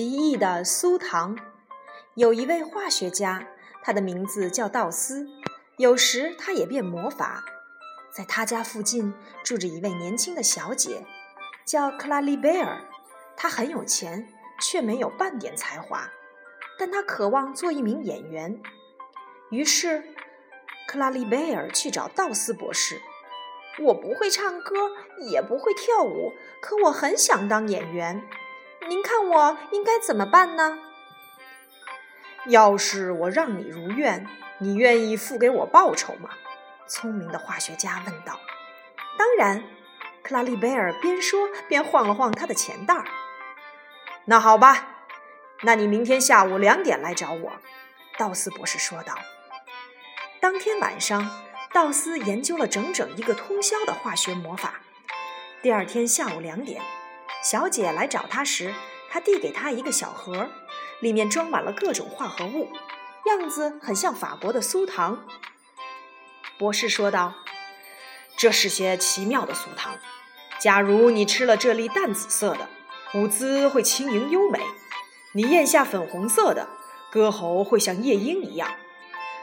奇异的苏糖。有一位化学家，他的名字叫道斯，有时他也变魔法。在他家附近住着一位年轻的小姐，叫克拉丽贝尔。她很有钱，却没有半点才华，但她渴望做一名演员。于是，克拉丽贝尔去找道斯博士。我不会唱歌，也不会跳舞，可我很想当演员。您看我应该怎么办呢？要是我让你如愿，你愿意付给我报酬吗？聪明的化学家问道。当然，克拉丽贝尔边说边晃了晃他的钱袋儿。那好吧，那你明天下午两点来找我。”道斯博士说道。当天晚上，道斯研究了整整一个通宵的化学魔法。第二天下午两点，小姐来找他时，他递给她一个小盒，里面装满了各种化合物，样子很像法国的酥糖。博士说道：“这是些奇妙的酥糖。假如你吃了这粒淡紫色的，舞姿会轻盈优美；你咽下粉红色的，歌喉会像夜莺一样；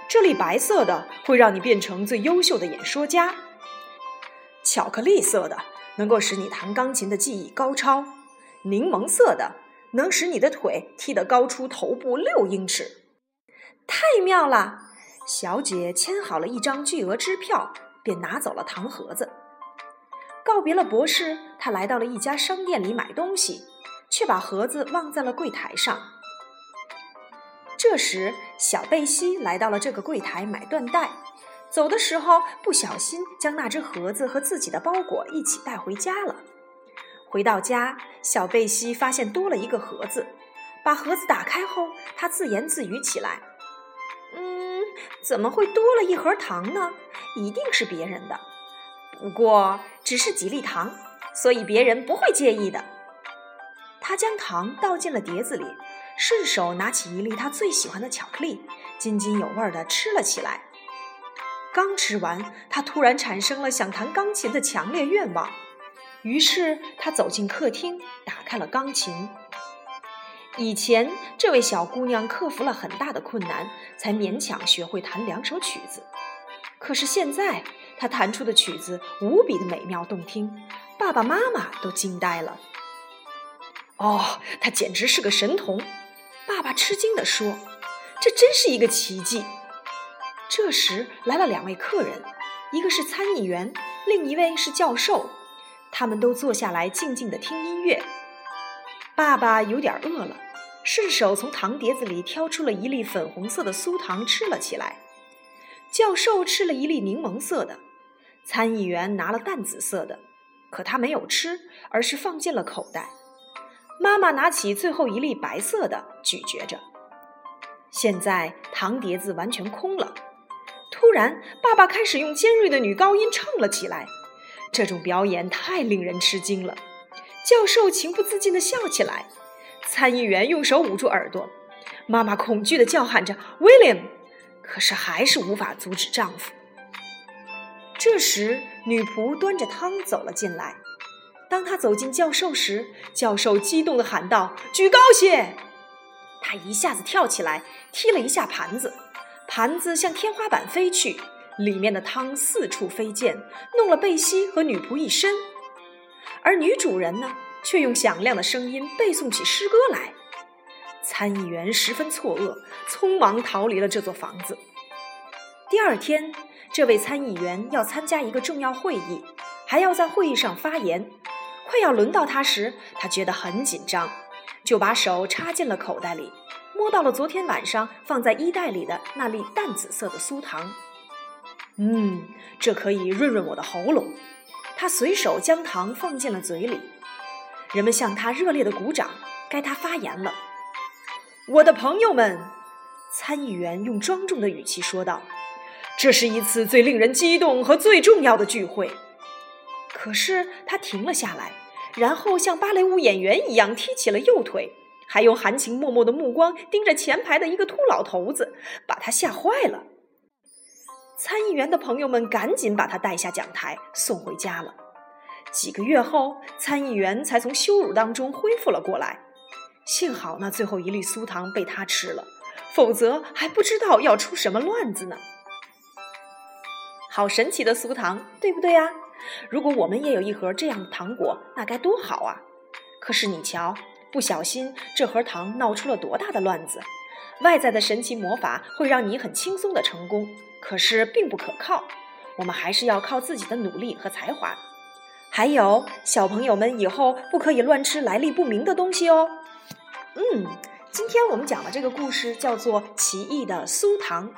这粒白色的会让你变成最优秀的演说家；巧克力色的能够使你弹钢琴的技艺高超；柠檬色的能使你的腿踢得高出头部六英尺。太妙了！小姐签好了一张巨额支票，便拿走了糖盒子。告别了博士，她来到了一家商店里买东西，却把盒子忘在了柜台上。这时，小贝西来到了这个柜台买缎带，走的时候不小心将那只盒子和自己的包裹一起带回家了。回到家，小贝西发现多了一个盒子，把盒子打开后，他自言自语起来。嗯怎么会多了一盒糖呢？一定是别人的。不过只是几粒糖，所以别人不会介意的。他将糖倒进了碟子里，顺手拿起一粒他最喜欢的巧克力，津津有味地吃了起来。刚吃完，他突然产生了想弹钢琴的强烈愿望，于是他走进客厅，打开了钢琴。以前，这位小姑娘克服了很大的困难，才勉强学会弹两首曲子。可是现在，她弹出的曲子无比的美妙动听，爸爸妈妈都惊呆了。哦，她简直是个神童！爸爸吃惊地说：“这真是一个奇迹。”这时来了两位客人，一个是参议员，另一位是教授。他们都坐下来静静地听音乐。爸爸有点饿了。顺手从糖碟子里挑出了一粒粉红色的酥糖吃了起来，教授吃了一粒柠檬色的，参议员拿了淡紫色的，可他没有吃，而是放进了口袋。妈妈拿起最后一粒白色的，咀嚼着。现在糖碟子完全空了。突然，爸爸开始用尖锐的女高音唱了起来，这种表演太令人吃惊了。教授情不自禁地笑起来。参议员用手捂住耳朵，妈妈恐惧地叫喊着 “William”，可是还是无法阻止丈夫。这时，女仆端着汤走了进来。当她走进教授时，教授激动地喊道：“举高些！”他一下子跳起来，踢了一下盘子，盘子向天花板飞去，里面的汤四处飞溅，弄了贝西和女仆一身。而女主人呢？却用响亮的声音背诵起诗歌来。参议员十分错愕，匆忙逃离了这座房子。第二天，这位参议员要参加一个重要会议，还要在会议上发言。快要轮到他时，他觉得很紧张，就把手插进了口袋里，摸到了昨天晚上放在衣袋里的那粒淡紫色的酥糖。嗯，这可以润润我的喉咙。他随手将糖放进了嘴里。人们向他热烈的鼓掌，该他发言了。我的朋友们，参议员用庄重的语气说道：“这是一次最令人激动和最重要的聚会。”可是他停了下来，然后像芭蕾舞演员一样踢起了右腿，还用含情脉脉的目光盯着前排的一个秃老头子，把他吓坏了。参议员的朋友们赶紧把他带下讲台，送回家了。几个月后，参议员才从羞辱当中恢复了过来。幸好那最后一粒酥糖被他吃了，否则还不知道要出什么乱子呢。好神奇的酥糖，对不对呀？如果我们也有一盒这样的糖果，那该多好啊！可是你瞧，不小心这盒糖闹出了多大的乱子。外在的神奇魔法会让你很轻松的成功，可是并不可靠。我们还是要靠自己的努力和才华。还有，小朋友们以后不可以乱吃来历不明的东西哦。嗯，今天我们讲的这个故事叫做《奇异的酥糖》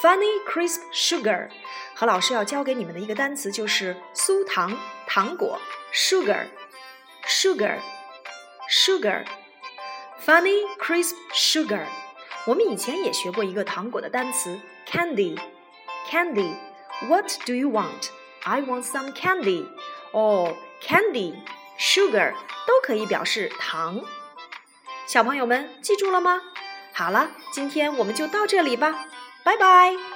（Funny Crisp Sugar）。何老师要教给你们的一个单词就是酥糖、糖果，Sugar，Sugar） sugar, funny, crisp Sugar。我们以前也学过一个糖果的单词 candy，candy。What do you want? I want some candy. 哦，candy，sugar 都可以表示糖。小朋友们记住了吗？好了，今天我们就到这里吧，拜拜。